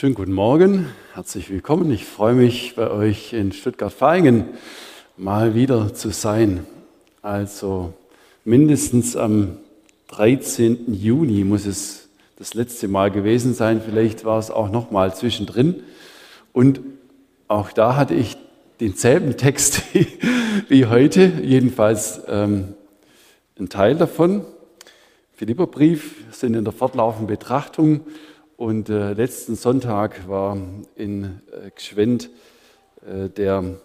Schönen guten Morgen, herzlich willkommen. Ich freue mich, bei euch in Stuttgart-Vaihingen mal wieder zu sein. Also mindestens am 13. Juni muss es das letzte Mal gewesen sein. Vielleicht war es auch noch mal zwischendrin. Und auch da hatte ich denselben Text wie heute, jedenfalls ähm, ein Teil davon. Philipperbrief sind in der fortlaufenden Betrachtung und äh, letzten Sonntag war in äh, Gschwend äh, der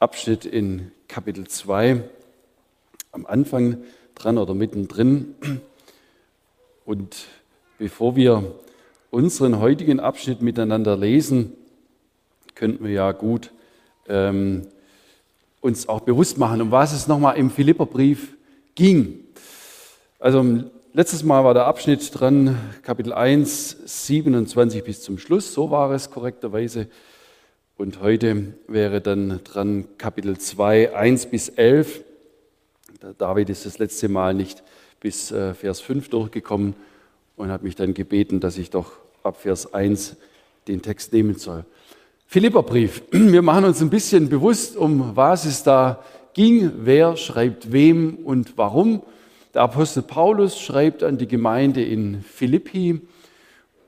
Abschnitt in Kapitel 2 am Anfang dran oder mittendrin. Und bevor wir unseren heutigen Abschnitt miteinander lesen, könnten wir ja gut ähm, uns auch bewusst machen, um was es nochmal im Philipperbrief ging. Also Letztes Mal war der Abschnitt dran, Kapitel 1, 27 bis zum Schluss, so war es korrekterweise. Und heute wäre dann dran Kapitel 2, 1 bis 11. Der David ist das letzte Mal nicht bis äh, Vers 5 durchgekommen und hat mich dann gebeten, dass ich doch ab Vers 1 den Text nehmen soll. Philipperbrief. Wir machen uns ein bisschen bewusst, um was es da ging, wer schreibt wem und warum. Der Apostel Paulus schreibt an die Gemeinde in Philippi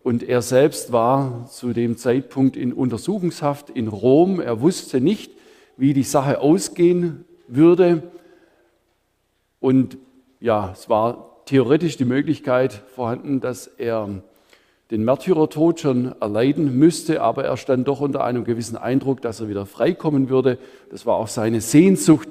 und er selbst war zu dem Zeitpunkt in Untersuchungshaft in Rom. Er wusste nicht, wie die Sache ausgehen würde. Und ja, es war theoretisch die Möglichkeit vorhanden, dass er den Märtyrertod schon erleiden müsste, aber er stand doch unter einem gewissen Eindruck, dass er wieder freikommen würde. Das war auch seine Sehnsucht.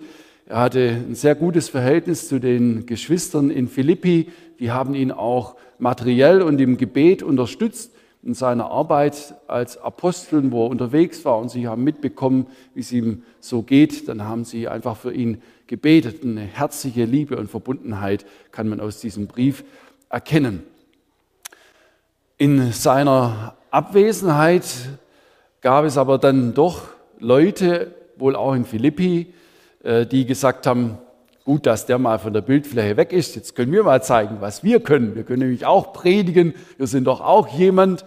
Er hatte ein sehr gutes Verhältnis zu den Geschwistern in Philippi. Die haben ihn auch materiell und im Gebet unterstützt in seiner Arbeit als Apostel, wo er unterwegs war und sie haben mitbekommen, wie es ihm so geht. Dann haben sie einfach für ihn gebetet. Eine herzliche Liebe und Verbundenheit kann man aus diesem Brief erkennen. In seiner Abwesenheit gab es aber dann doch Leute, wohl auch in Philippi, die gesagt haben, gut, dass der mal von der Bildfläche weg ist. Jetzt können wir mal zeigen, was wir können. Wir können nämlich auch predigen. Wir sind doch auch jemand.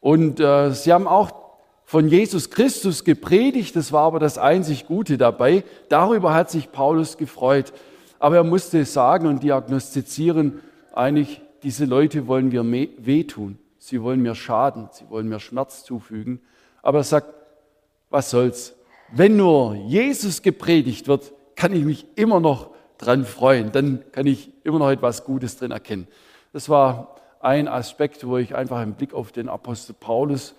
Und äh, sie haben auch von Jesus Christus gepredigt. Das war aber das einzig Gute dabei. Darüber hat sich Paulus gefreut. Aber er musste sagen und diagnostizieren, eigentlich, diese Leute wollen mir wehtun. Sie wollen mir schaden. Sie wollen mir Schmerz zufügen. Aber er sagt, was soll's? Wenn nur Jesus gepredigt wird, kann ich mich immer noch dran freuen. Dann kann ich immer noch etwas Gutes drin erkennen. Das war ein Aspekt, wo ich einfach im Blick auf den Apostel Paulus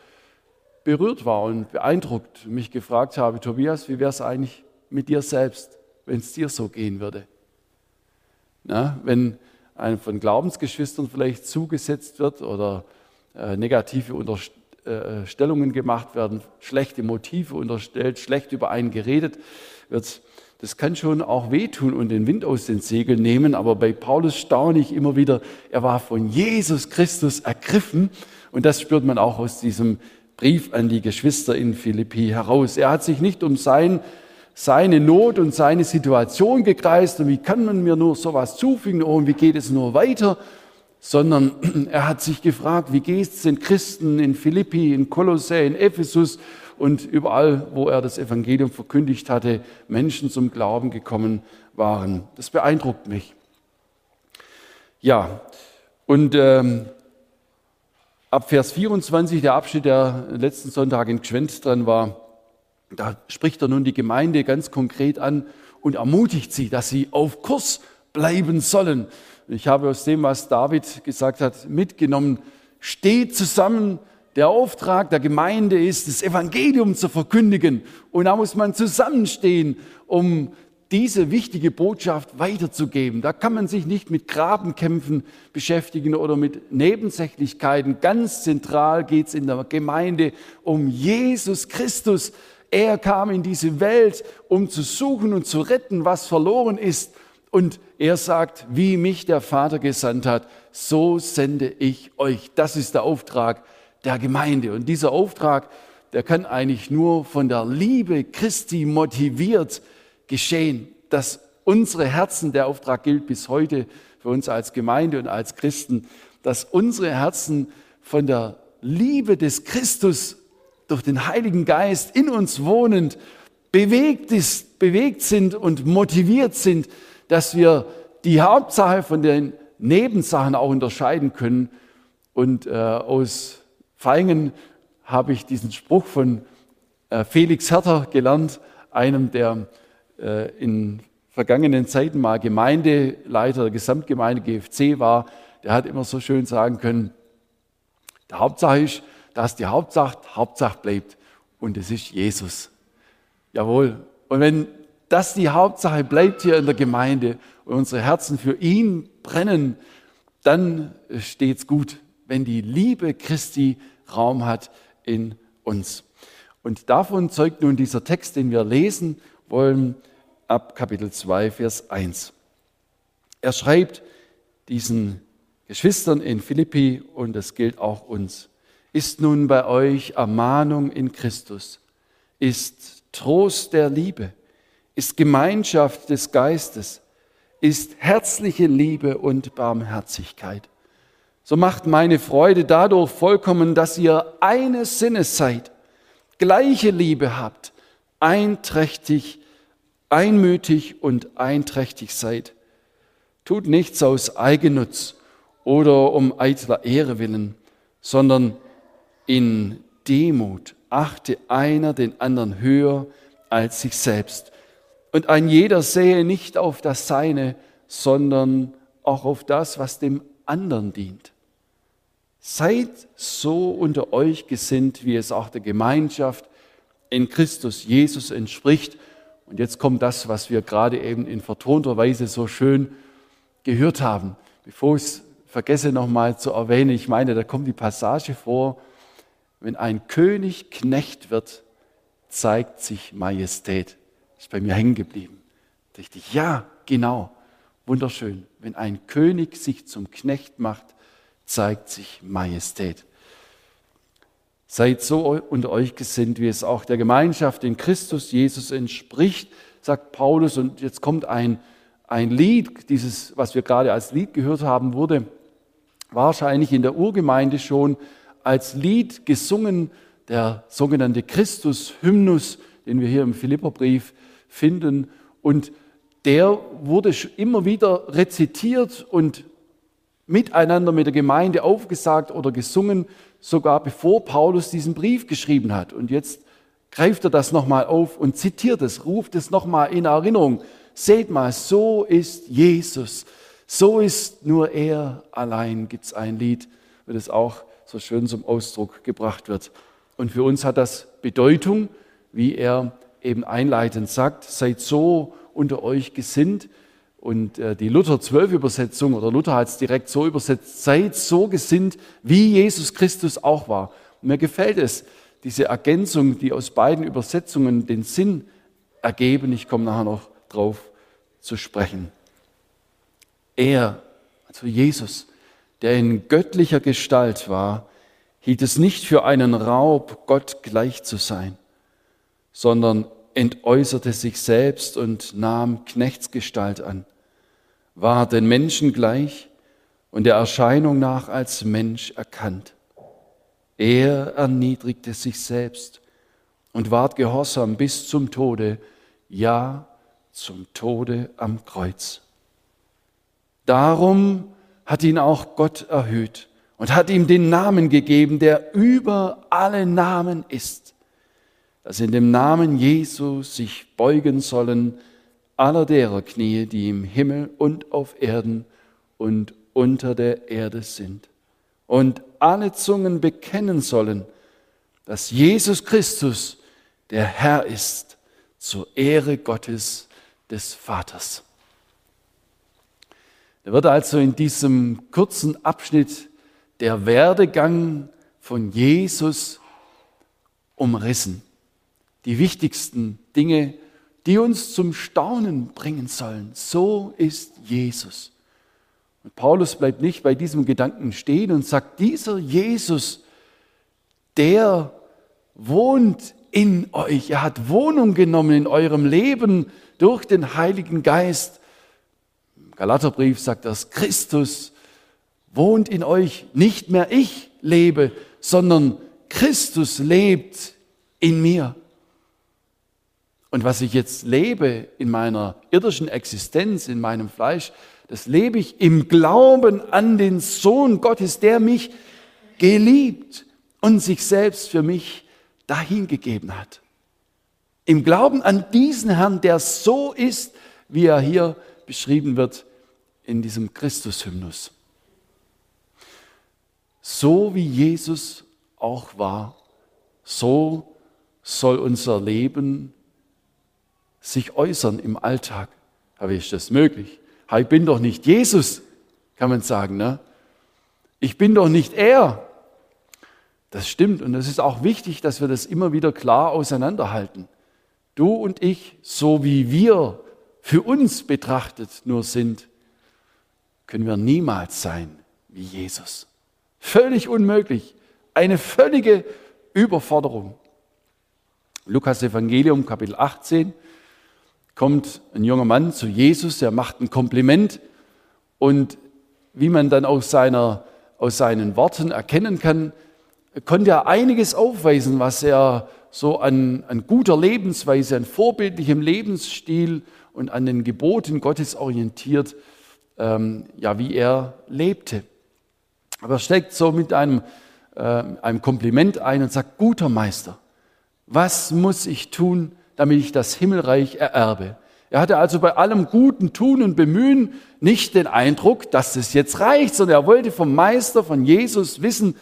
berührt war und beeindruckt mich gefragt habe, Tobias, wie wäre es eigentlich mit dir selbst, wenn es dir so gehen würde? Na, wenn einem von Glaubensgeschwistern vielleicht zugesetzt wird oder äh, negative Unterstützung, äh, Stellungen gemacht werden, schlechte Motive unterstellt, schlecht über einen geredet wird. Das kann schon auch wehtun und den Wind aus den Segeln nehmen, aber bei Paulus staune ich immer wieder, er war von Jesus Christus ergriffen und das spürt man auch aus diesem Brief an die Geschwister in Philippi heraus. Er hat sich nicht um sein, seine Not und seine Situation gekreist und wie kann man mir nur sowas zufügen und wie geht es nur weiter, sondern er hat sich gefragt, wie geht es den Christen in Philippi, in Kolossä, in Ephesus und überall, wo er das Evangelium verkündigt hatte, Menschen zum Glauben gekommen waren. Das beeindruckt mich. Ja, und ähm, ab Vers 24, der Abschnitt, der letzten Sonntag in Gschwend dran war, da spricht er nun die Gemeinde ganz konkret an und ermutigt sie, dass sie auf Kurs bleiben sollen. Ich habe aus dem, was David gesagt hat, mitgenommen, steht zusammen. Der Auftrag der Gemeinde ist, das Evangelium zu verkündigen. Und da muss man zusammenstehen, um diese wichtige Botschaft weiterzugeben. Da kann man sich nicht mit Grabenkämpfen beschäftigen oder mit Nebensächlichkeiten. Ganz zentral geht es in der Gemeinde um Jesus Christus. Er kam in diese Welt, um zu suchen und zu retten, was verloren ist. Und er sagt, wie mich der Vater gesandt hat, so sende ich euch. Das ist der Auftrag der Gemeinde. Und dieser Auftrag, der kann eigentlich nur von der Liebe Christi motiviert geschehen, dass unsere Herzen, der Auftrag gilt bis heute für uns als Gemeinde und als Christen, dass unsere Herzen von der Liebe des Christus durch den Heiligen Geist in uns wohnend bewegt, ist, bewegt sind und motiviert sind, dass wir die Hauptsache von den Nebensachen auch unterscheiden können. Und äh, aus Feingen habe ich diesen Spruch von äh, Felix Herter gelernt, einem, der äh, in vergangenen Zeiten mal Gemeindeleiter der Gesamtgemeinde GFC war. Der hat immer so schön sagen können, der Hauptsache ist, dass die Hauptsache Hauptsache bleibt und es ist Jesus. Jawohl. Und wenn das die Hauptsache bleibt hier in der Gemeinde und unsere Herzen für ihn brennen, dann steht's gut, wenn die Liebe Christi Raum hat in uns. Und davon zeugt nun dieser Text, den wir lesen wollen, ab Kapitel 2, Vers 1. Er schreibt diesen Geschwistern in Philippi und das gilt auch uns. Ist nun bei euch Ermahnung in Christus, ist Trost der Liebe, ist Gemeinschaft des Geistes, ist herzliche Liebe und Barmherzigkeit. So macht meine Freude dadurch vollkommen, dass ihr eines Sinnes seid, gleiche Liebe habt, einträchtig, einmütig und einträchtig seid. Tut nichts aus Eigennutz oder um eitler Ehre willen, sondern in Demut achte einer den anderen höher als sich selbst und ein jeder sehe nicht auf das Seine, sondern auch auf das, was dem anderen dient. Seid so unter euch gesinnt, wie es auch der Gemeinschaft in Christus Jesus entspricht. Und jetzt kommt das, was wir gerade eben in vertonter Weise so schön gehört haben. Bevor ich es vergesse nochmal zu erwähnen, ich meine, da kommt die Passage vor, wenn ein König Knecht wird, zeigt sich Majestät. Ist bei mir hängen geblieben. Da dachte ich, ja, genau, wunderschön. Wenn ein König sich zum Knecht macht, zeigt sich Majestät. Seid so unter euch gesinnt, wie es auch der Gemeinschaft in Christus Jesus entspricht, sagt Paulus. Und jetzt kommt ein, ein Lied, dieses, was wir gerade als Lied gehört haben, wurde wahrscheinlich in der Urgemeinde schon als Lied gesungen, der sogenannte Christus-Hymnus, den wir hier im Philipperbrief finden. Und der wurde immer wieder rezitiert und miteinander mit der Gemeinde aufgesagt oder gesungen, sogar bevor Paulus diesen Brief geschrieben hat. Und jetzt greift er das nochmal auf und zitiert es, ruft es nochmal in Erinnerung. Seht mal, so ist Jesus. So ist nur er allein, gibt es ein Lied, wo das auch so schön zum Ausdruck gebracht wird. Und für uns hat das Bedeutung, wie er eben einleitend sagt, seid so unter euch gesinnt. Und äh, die Luther 12 Übersetzung oder Luther hat es direkt so übersetzt, seid so gesinnt, wie Jesus Christus auch war. Und mir gefällt es, diese Ergänzung, die aus beiden Übersetzungen den Sinn ergeben. Ich komme nachher noch drauf zu sprechen. Er, also Jesus, der in göttlicher Gestalt war, hielt es nicht für einen Raub, Gott gleich zu sein, sondern entäußerte sich selbst und nahm Knechtsgestalt an, war den Menschen gleich und der Erscheinung nach als Mensch erkannt. Er erniedrigte sich selbst und ward gehorsam bis zum Tode, ja zum Tode am Kreuz. Darum hat ihn auch Gott erhöht und hat ihm den Namen gegeben, der über alle Namen ist dass in dem Namen Jesu sich beugen sollen aller derer Knie, die im Himmel und auf Erden und unter der Erde sind. Und alle Zungen bekennen sollen, dass Jesus Christus der Herr ist, zur Ehre Gottes des Vaters. Da wird also in diesem kurzen Abschnitt der Werdegang von Jesus umrissen die wichtigsten Dinge, die uns zum Staunen bringen sollen. So ist Jesus. Und Paulus bleibt nicht bei diesem Gedanken stehen und sagt, dieser Jesus, der wohnt in euch. Er hat Wohnung genommen in eurem Leben durch den Heiligen Geist. Im Galaterbrief sagt das, Christus wohnt in euch. Nicht mehr ich lebe, sondern Christus lebt in mir. Und was ich jetzt lebe in meiner irdischen Existenz, in meinem Fleisch, das lebe ich im Glauben an den Sohn Gottes, der mich geliebt und sich selbst für mich dahingegeben hat. Im Glauben an diesen Herrn, der so ist, wie er hier beschrieben wird in diesem Christus-Hymnus. So wie Jesus auch war, so soll unser Leben sich äußern im Alltag. Aber ist das möglich? Ich bin doch nicht Jesus, kann man sagen. Ne? Ich bin doch nicht er. Das stimmt und es ist auch wichtig, dass wir das immer wieder klar auseinanderhalten. Du und ich, so wie wir für uns betrachtet nur sind, können wir niemals sein wie Jesus. Völlig unmöglich. Eine völlige Überforderung. Lukas Evangelium Kapitel 18 kommt ein junger Mann zu Jesus, der macht ein Kompliment und wie man dann aus, seiner, aus seinen Worten erkennen kann, konnte er einiges aufweisen, was er so an, an guter Lebensweise, an vorbildlichem Lebensstil und an den Geboten Gottes orientiert, ähm, ja, wie er lebte. Aber er steckt so mit einem, äh, einem Kompliment ein und sagt, guter Meister, was muss ich tun, damit ich das Himmelreich ererbe. Er hatte also bei allem guten Tun und Bemühen nicht den Eindruck, dass es jetzt reicht, sondern er wollte vom Meister, von Jesus wissen,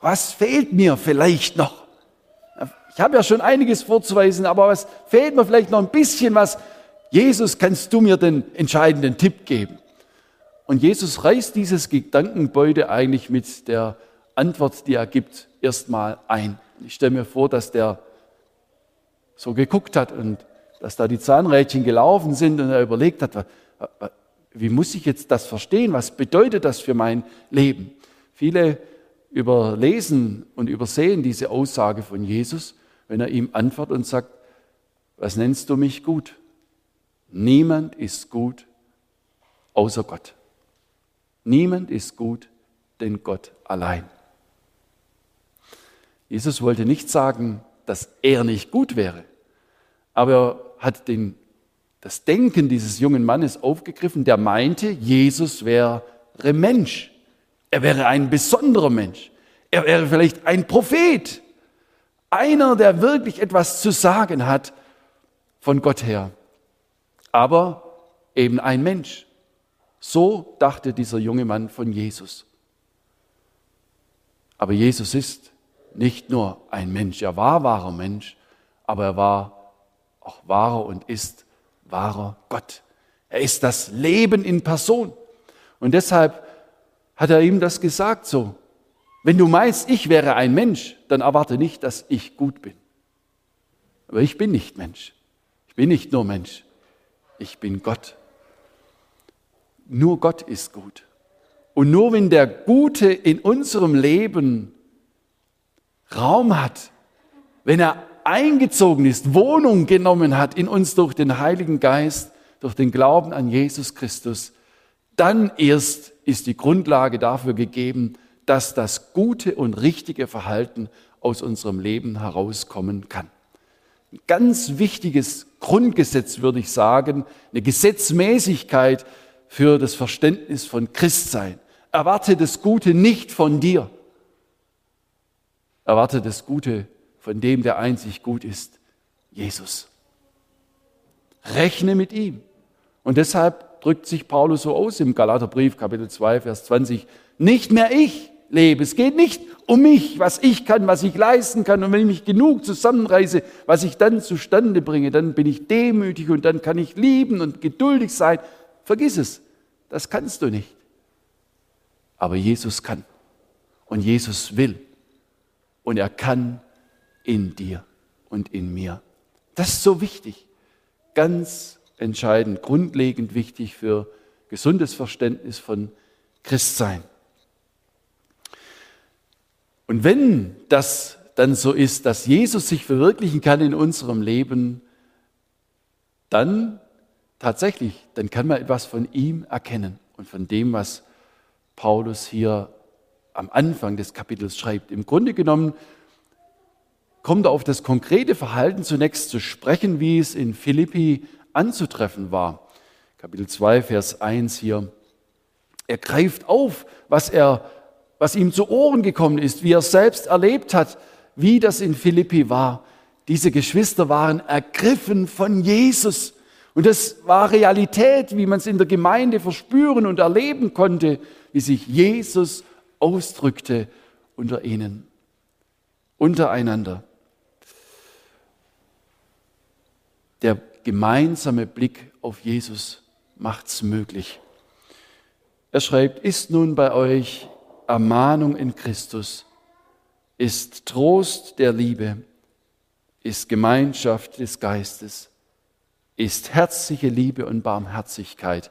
was fehlt mir vielleicht noch? Ich habe ja schon einiges vorzuweisen, aber was fehlt mir vielleicht noch ein bisschen was? Jesus, kannst du mir den entscheidenden Tipp geben? Und Jesus reißt dieses Gedankenbeute eigentlich mit der Antwort, die er gibt, erstmal ein. Ich stelle mir vor, dass der so geguckt hat und dass da die Zahnrädchen gelaufen sind und er überlegt hat, wie muss ich jetzt das verstehen? Was bedeutet das für mein Leben? Viele überlesen und übersehen diese Aussage von Jesus, wenn er ihm antwortet und sagt, was nennst du mich gut? Niemand ist gut außer Gott. Niemand ist gut, denn Gott allein. Jesus wollte nicht sagen, dass er nicht gut wäre. Aber er hat den, das Denken dieses jungen Mannes aufgegriffen, der meinte, Jesus wäre Mensch. Er wäre ein besonderer Mensch. Er wäre vielleicht ein Prophet. Einer, der wirklich etwas zu sagen hat von Gott her. Aber eben ein Mensch. So dachte dieser junge Mann von Jesus. Aber Jesus ist nicht nur ein Mensch, er war wahrer Mensch, aber er war auch wahrer und ist wahrer Gott. Er ist das Leben in Person. Und deshalb hat er ihm das gesagt so. Wenn du meinst, ich wäre ein Mensch, dann erwarte nicht, dass ich gut bin. Aber ich bin nicht Mensch. Ich bin nicht nur Mensch. Ich bin Gott. Nur Gott ist gut. Und nur wenn der Gute in unserem Leben Raum hat, wenn er eingezogen ist, Wohnung genommen hat in uns durch den Heiligen Geist, durch den Glauben an Jesus Christus, dann erst ist die Grundlage dafür gegeben, dass das gute und richtige Verhalten aus unserem Leben herauskommen kann. Ein ganz wichtiges Grundgesetz, würde ich sagen, eine Gesetzmäßigkeit für das Verständnis von Christsein. Erwarte das Gute nicht von dir, Erwarte das Gute von dem, der einzig gut ist, Jesus. Rechne mit ihm. Und deshalb drückt sich Paulus so aus im Galaterbrief, Kapitel 2, Vers 20. Nicht mehr ich lebe. Es geht nicht um mich, was ich kann, was ich leisten kann. Und wenn ich mich genug zusammenreiße, was ich dann zustande bringe, dann bin ich demütig und dann kann ich lieben und geduldig sein. Vergiss es. Das kannst du nicht. Aber Jesus kann. Und Jesus will und er kann in dir und in mir. Das ist so wichtig, ganz entscheidend, grundlegend wichtig für gesundes Verständnis von Christsein. Und wenn das dann so ist, dass Jesus sich verwirklichen kann in unserem Leben, dann tatsächlich, dann kann man etwas von ihm erkennen und von dem, was Paulus hier am Anfang des Kapitels schreibt. Im Grunde genommen kommt er auf das konkrete Verhalten zunächst zu sprechen, wie es in Philippi anzutreffen war. Kapitel 2, Vers 1 hier. Er greift auf, was, er, was ihm zu Ohren gekommen ist, wie er selbst erlebt hat, wie das in Philippi war. Diese Geschwister waren ergriffen von Jesus. Und das war Realität, wie man es in der Gemeinde verspüren und erleben konnte, wie sich Jesus ausdrückte unter ihnen, untereinander. Der gemeinsame Blick auf Jesus macht es möglich. Er schreibt, ist nun bei euch Ermahnung in Christus, ist Trost der Liebe, ist Gemeinschaft des Geistes, ist herzliche Liebe und Barmherzigkeit.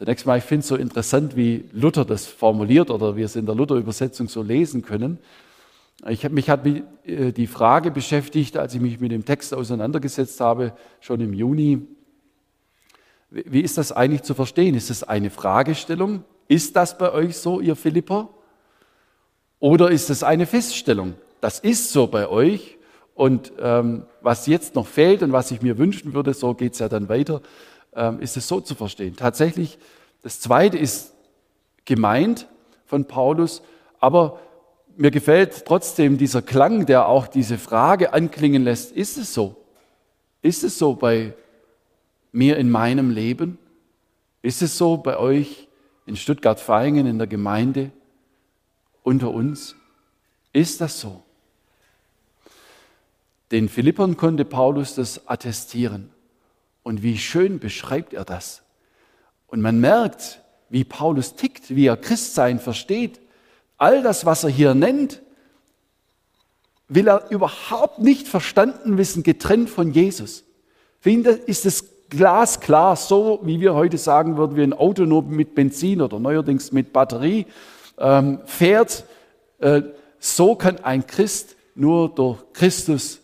Zunächst mal, ich finde es so interessant, wie Luther das formuliert oder wir es in der Luther-Übersetzung so lesen können. Ich hab, mich hat äh, die Frage beschäftigt, als ich mich mit dem Text auseinandergesetzt habe, schon im Juni, wie ist das eigentlich zu verstehen? Ist es eine Fragestellung? Ist das bei euch so, ihr Philipper? Oder ist es eine Feststellung? Das ist so bei euch. Und ähm, was jetzt noch fehlt und was ich mir wünschen würde, so geht es ja dann weiter, ist es so zu verstehen. Tatsächlich, das Zweite ist gemeint von Paulus, aber mir gefällt trotzdem dieser Klang, der auch diese Frage anklingen lässt, ist es so? Ist es so bei mir in meinem Leben? Ist es so bei euch in Stuttgart-Vaihingen in der Gemeinde unter uns? Ist das so? Den Philippern konnte Paulus das attestieren. Und wie schön beschreibt er das. Und man merkt, wie Paulus tickt, wie er Christsein versteht. All das, was er hier nennt, will er überhaupt nicht verstanden wissen, getrennt von Jesus. Für ihn ist es glasklar, so wie wir heute sagen würden, wie ein Auto nur mit Benzin oder neuerdings mit Batterie ähm, fährt. Äh, so kann ein Christ nur durch Christus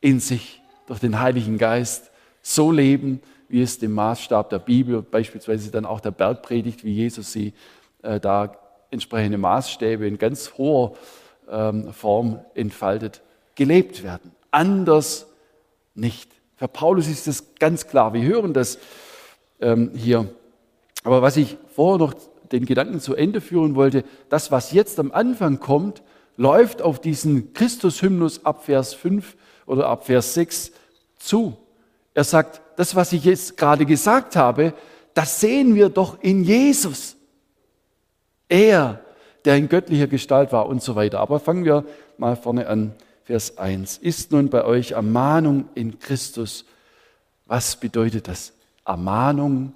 in sich, durch den Heiligen Geist, so leben, wie es dem Maßstab der Bibel, beispielsweise dann auch der Bergpredigt, wie Jesus sie äh, da entsprechende Maßstäbe in ganz hoher ähm, Form entfaltet, gelebt werden. Anders nicht. Für Paulus ist das ganz klar. Wir hören das ähm, hier. Aber was ich vorher noch den Gedanken zu Ende führen wollte, das, was jetzt am Anfang kommt, läuft auf diesen Christus-Hymnus ab Vers 5 oder ab Vers 6 zu. Er sagt, das, was ich jetzt gerade gesagt habe, das sehen wir doch in Jesus. Er, der in göttlicher Gestalt war und so weiter. Aber fangen wir mal vorne an. Vers 1. Ist nun bei euch Ermahnung in Christus. Was bedeutet das? Ermahnung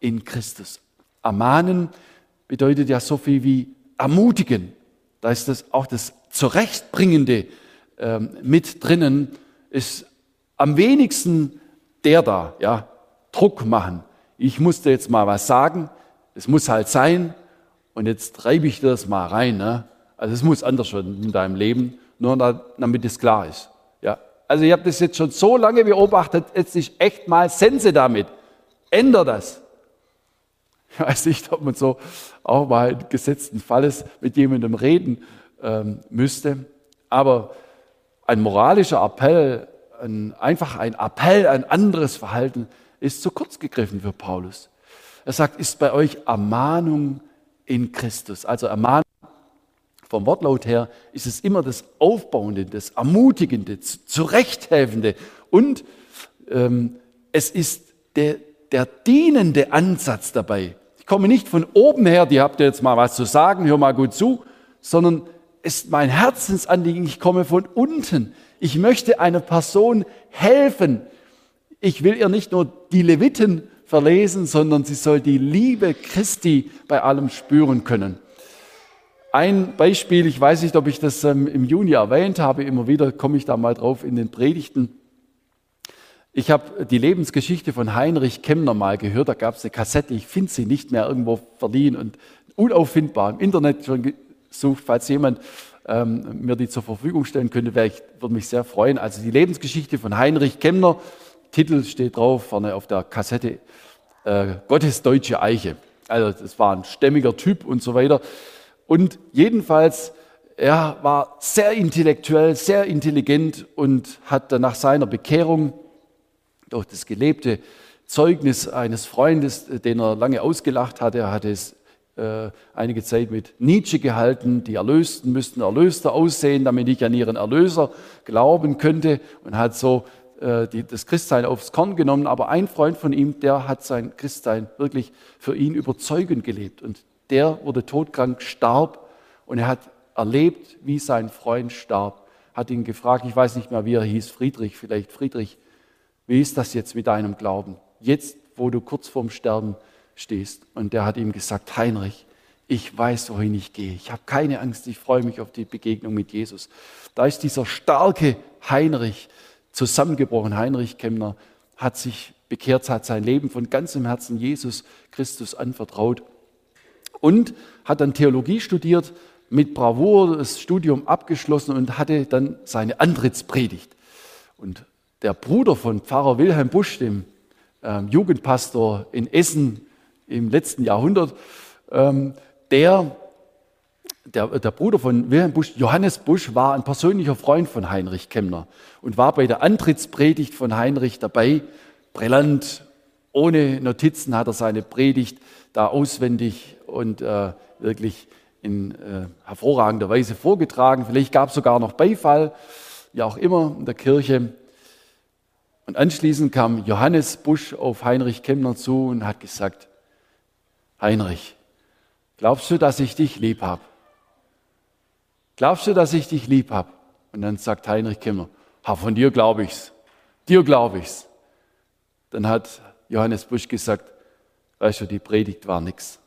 in Christus. Ermahnen bedeutet ja so viel wie ermutigen. Da ist das auch das Zurechtbringende ähm, mit drinnen. Ist am wenigsten der da, ja, Druck machen. Ich musste jetzt mal was sagen. Es muss halt sein. Und jetzt treibe ich das mal rein. Ne? Also es muss anders werden in deinem Leben nur damit es klar ist. Ja. Also ich habe das jetzt schon so lange beobachtet, jetzt ist echt mal Sense damit. Änder das. Ich weiß nicht, ob man so auch mal in gesetzten Falles mit jemandem reden ähm, müsste. Aber ein moralischer Appell, ein, einfach ein Appell, ein anderes Verhalten ist zu kurz gegriffen für Paulus. Er sagt, ist bei euch Ermahnung in Christus. Also Ermahnung vom Wortlaut her ist es immer das Aufbauende, das Ermutigende, Zurechthelfende und ähm, es ist der, der dienende Ansatz dabei. Ich komme nicht von oben her, die habt ihr jetzt mal was zu sagen, hör mal gut zu, sondern es ist mein Herzensanliegen, ich komme von unten. Ich möchte einer Person helfen. Ich will ihr nicht nur die Leviten verlesen, sondern sie soll die Liebe Christi bei allem spüren können. Ein Beispiel, ich weiß nicht, ob ich das ähm, im Juni erwähnt habe, immer wieder komme ich da mal drauf in den Predigten. Ich habe die Lebensgeschichte von Heinrich Kemmner mal gehört, da gab es eine Kassette, ich finde sie nicht mehr irgendwo verliehen und unauffindbar im Internet schon gesucht, falls jemand ähm, mir die zur Verfügung stellen könnte, wäre ich, würde mich sehr freuen. Also die Lebensgeschichte von Heinrich Kemmner, Titel steht drauf, vorne auf der Kassette, äh, Gottes deutsche Eiche. Also das war ein stämmiger Typ und so weiter. Und jedenfalls, er war sehr intellektuell, sehr intelligent und hat dann nach seiner Bekehrung durch das gelebte Zeugnis eines Freundes, den er lange ausgelacht hatte, er hatte es äh, einige Zeit mit Nietzsche gehalten, die Erlösten müssten erlöster aussehen, damit ich an ihren Erlöser glauben könnte und hat so äh, die, das Christsein aufs Korn genommen. Aber ein Freund von ihm, der hat sein Christsein wirklich für ihn überzeugend gelebt und der wurde todkrank, starb und er hat erlebt, wie sein Freund starb. Hat ihn gefragt, ich weiß nicht mehr, wie er hieß, Friedrich, vielleicht Friedrich, wie ist das jetzt mit deinem Glauben? Jetzt, wo du kurz vorm Sterben stehst. Und der hat ihm gesagt, Heinrich, ich weiß, wohin ich gehe. Ich habe keine Angst, ich freue mich auf die Begegnung mit Jesus. Da ist dieser starke Heinrich zusammengebrochen. Heinrich Kemner hat sich bekehrt, hat sein Leben von ganzem Herzen Jesus Christus anvertraut und hat dann Theologie studiert, mit Bravour das Studium abgeschlossen und hatte dann seine Antrittspredigt. Und der Bruder von Pfarrer Wilhelm Busch, dem ähm, Jugendpastor in Essen im letzten Jahrhundert, ähm, der, der, der Bruder von Wilhelm Busch, Johannes Busch, war ein persönlicher Freund von Heinrich Kemner und war bei der Antrittspredigt von Heinrich dabei. Brillant, ohne Notizen hat er seine Predigt da auswendig und äh, wirklich in äh, hervorragender Weise vorgetragen. Vielleicht gab es sogar noch Beifall, wie auch immer in der Kirche. Und anschließend kam Johannes Busch auf Heinrich Kemmner zu und hat gesagt, Heinrich, glaubst du, dass ich dich lieb habe? Glaubst du, dass ich dich lieb habe? Und dann sagt Heinrich Kemmner, ha, von dir glaube ich's. Dir glaube ich's. Dann hat Johannes Busch gesagt, weißt du, die Predigt war nix.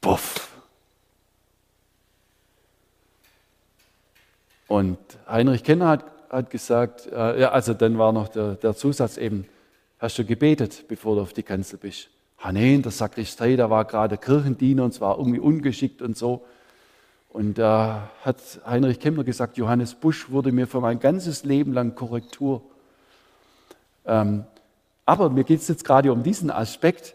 Puff. Und Heinrich Kenner hat, hat gesagt, äh, ja, also dann war noch der, der, Zusatz eben, hast du gebetet, bevor du auf die Kanzel bist? Ah nee, in der Sakristei, da war gerade Kirchendiener und es war irgendwie ungeschickt und so. Und da hat Heinrich Kemmer gesagt, Johannes Busch wurde mir für mein ganzes Leben lang Korrektur. Ähm, aber mir geht es jetzt gerade um diesen Aspekt.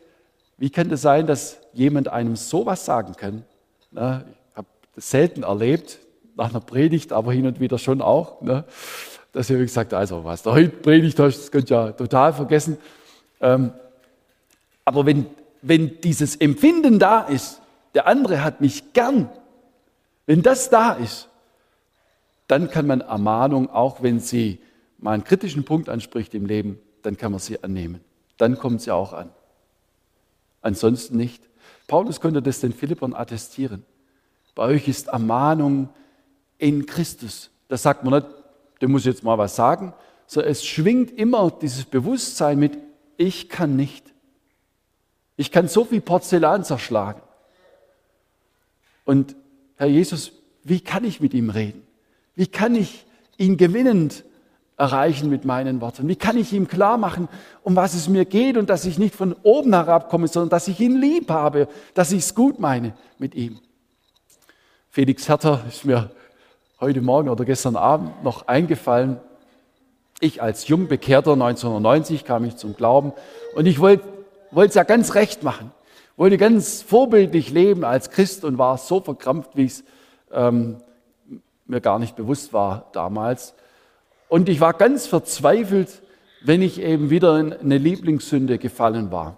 Wie kann das sein, dass jemand einem sowas sagen kann? Na, ich habe das selten erlebt, nach einer Predigt, aber hin und wieder schon auch. Ne? Dass ich gesagt also was du heute predigt hast, das könnt ihr ja total vergessen. Ähm, aber wenn, wenn dieses Empfinden da ist, der andere hat mich gern, wenn das da ist, dann kann man Ermahnung, auch wenn sie mal einen kritischen Punkt anspricht im Leben, dann kann man sie annehmen. Dann kommt sie auch an. Ansonsten nicht. Paulus konnte das den Philippern attestieren. Bei euch ist Ermahnung in Christus. Da sagt man nicht, der muss jetzt mal was sagen, sondern es schwingt immer dieses Bewusstsein mit, ich kann nicht. Ich kann so viel Porzellan zerschlagen. Und Herr Jesus, wie kann ich mit ihm reden? Wie kann ich ihn gewinnend erreichen mit meinen Worten? Wie kann ich ihm klar machen, um was es mir geht und dass ich nicht von oben herabkomme, sondern dass ich ihn lieb habe, dass ich es gut meine mit ihm? Felix Herter ist mir heute Morgen oder gestern Abend noch eingefallen. Ich als Jungbekehrter 1990 kam ich zum Glauben und ich wollte es ja ganz recht machen, wollte ganz vorbildlich leben als Christ und war so verkrampft, wie es ähm, mir gar nicht bewusst war damals. Und ich war ganz verzweifelt, wenn ich eben wieder in eine Lieblingssünde gefallen war.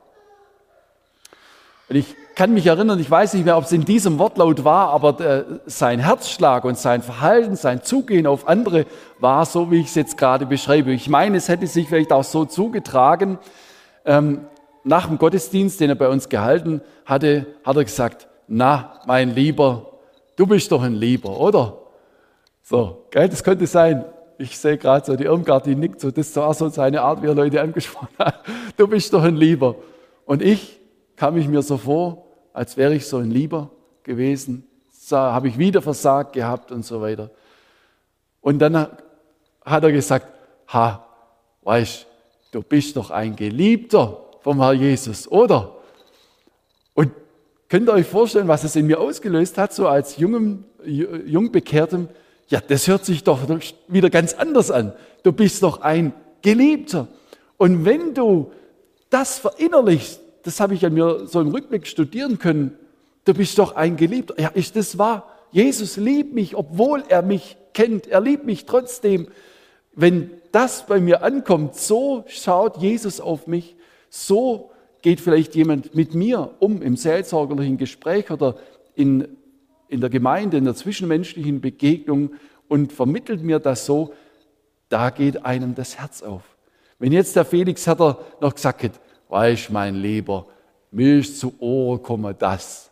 Und ich kann mich erinnern, ich weiß nicht mehr, ob es in diesem Wortlaut war, aber äh, sein Herzschlag und sein Verhalten, sein Zugehen auf andere war so, wie ich es jetzt gerade beschreibe. Ich meine, es hätte sich vielleicht auch so zugetragen. Ähm, nach dem Gottesdienst, den er bei uns gehalten hatte, hat er gesagt, na, mein Lieber, du bist doch ein Lieber, oder? So, gell, das könnte sein. Ich sehe gerade so, die Irmgard, die nickt so, das war so seine Art, wie er Leute angesprochen hat. Du bist doch ein Lieber. Und ich, kam ich mir so vor, als wäre ich so ein Lieber gewesen. So, habe ich wieder versagt gehabt und so weiter. Und dann hat er gesagt, ha, weißt, du bist doch ein Geliebter vom Herr Jesus, oder? Und könnt ihr euch vorstellen, was es in mir ausgelöst hat, so als jungem, jungbekehrtem, ja, das hört sich doch wieder ganz anders an. Du bist doch ein Geliebter. Und wenn du das verinnerlichst, das habe ich an mir so im Rückblick studieren können, du bist doch ein Geliebter. Ja, ist das wahr? Jesus liebt mich, obwohl er mich kennt. Er liebt mich trotzdem. Wenn das bei mir ankommt, so schaut Jesus auf mich, so geht vielleicht jemand mit mir um im seelsorgerlichen Gespräch oder in, in der Gemeinde, in der zwischenmenschlichen Begegnung und vermittelt mir das so, da geht einem das Herz auf. Wenn jetzt der Felix Herter noch gesagt hätte, weißt mein Lieber, mir ist zu Ohren kommen das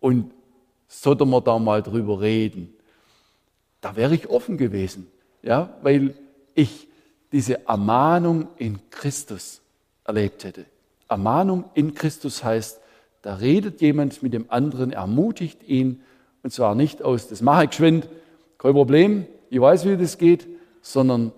und sollten wir da mal drüber reden, da wäre ich offen gewesen, ja, weil ich diese Ermahnung in Christus erlebt hätte. Ermahnung in Christus heißt, da redet jemand mit dem anderen, ermutigt ihn, und zwar nicht aus, das mache ich geschwind, kein Problem, ich weiß, wie das geht, sondern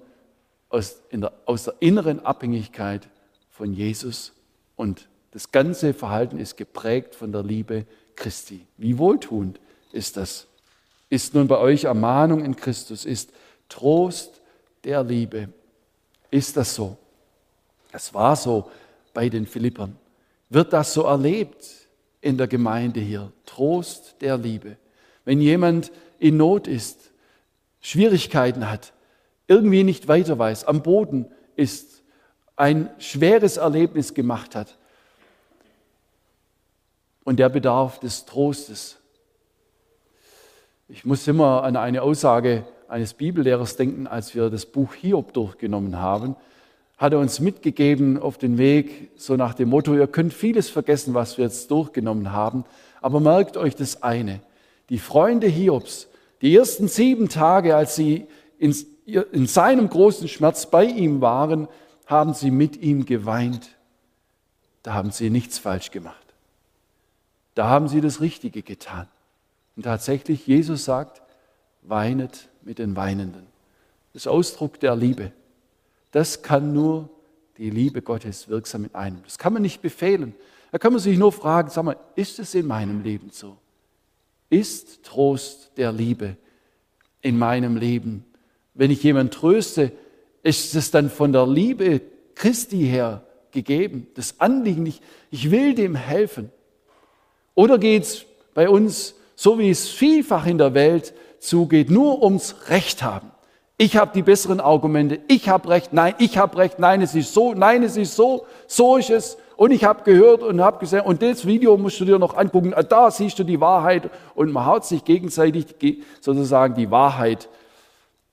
aus, der, aus der inneren Abhängigkeit von Jesus. Und das ganze Verhalten ist geprägt von der Liebe Christi. Wie wohltuend ist das? Ist nun bei euch Ermahnung in Christus, ist Trost der Liebe. Ist das so? Es war so bei den Philippern. Wird das so erlebt in der Gemeinde hier? Trost der Liebe. Wenn jemand in Not ist, Schwierigkeiten hat, irgendwie nicht weiter weiß, am Boden ist, ein schweres Erlebnis gemacht hat und der Bedarf des Trostes. Ich muss immer an eine Aussage eines Bibellehrers denken, als wir das Buch Hiob durchgenommen haben, hat er uns mitgegeben auf den Weg, so nach dem Motto, ihr könnt vieles vergessen, was wir jetzt durchgenommen haben, aber merkt euch das eine. Die Freunde Hiobs, die ersten sieben Tage, als sie in, in seinem großen Schmerz bei ihm waren, haben sie mit ihm geweint. Da haben sie nichts falsch gemacht. Da haben sie das Richtige getan. Und tatsächlich, Jesus sagt, weinet mit den Weinenden. Das ist Ausdruck der Liebe. Das kann nur die Liebe Gottes wirksam in einem. Das kann man nicht befehlen. Da kann man sich nur fragen, sag mal, ist es in meinem Leben so? Ist Trost der Liebe in meinem Leben? Wenn ich jemanden tröste, ist es dann von der Liebe Christi her gegeben? Das Anliegen nicht, ich will dem helfen. Oder geht es bei uns, so wie es vielfach in der Welt zugeht, nur ums Recht haben? Ich habe die besseren Argumente, ich habe Recht, nein, ich habe Recht, nein, es ist so, nein, es ist so, so ist es. Und ich habe gehört und habe gesehen, und das Video musst du dir noch angucken, ah, da siehst du die Wahrheit. Und man haut sich gegenseitig sozusagen die Wahrheit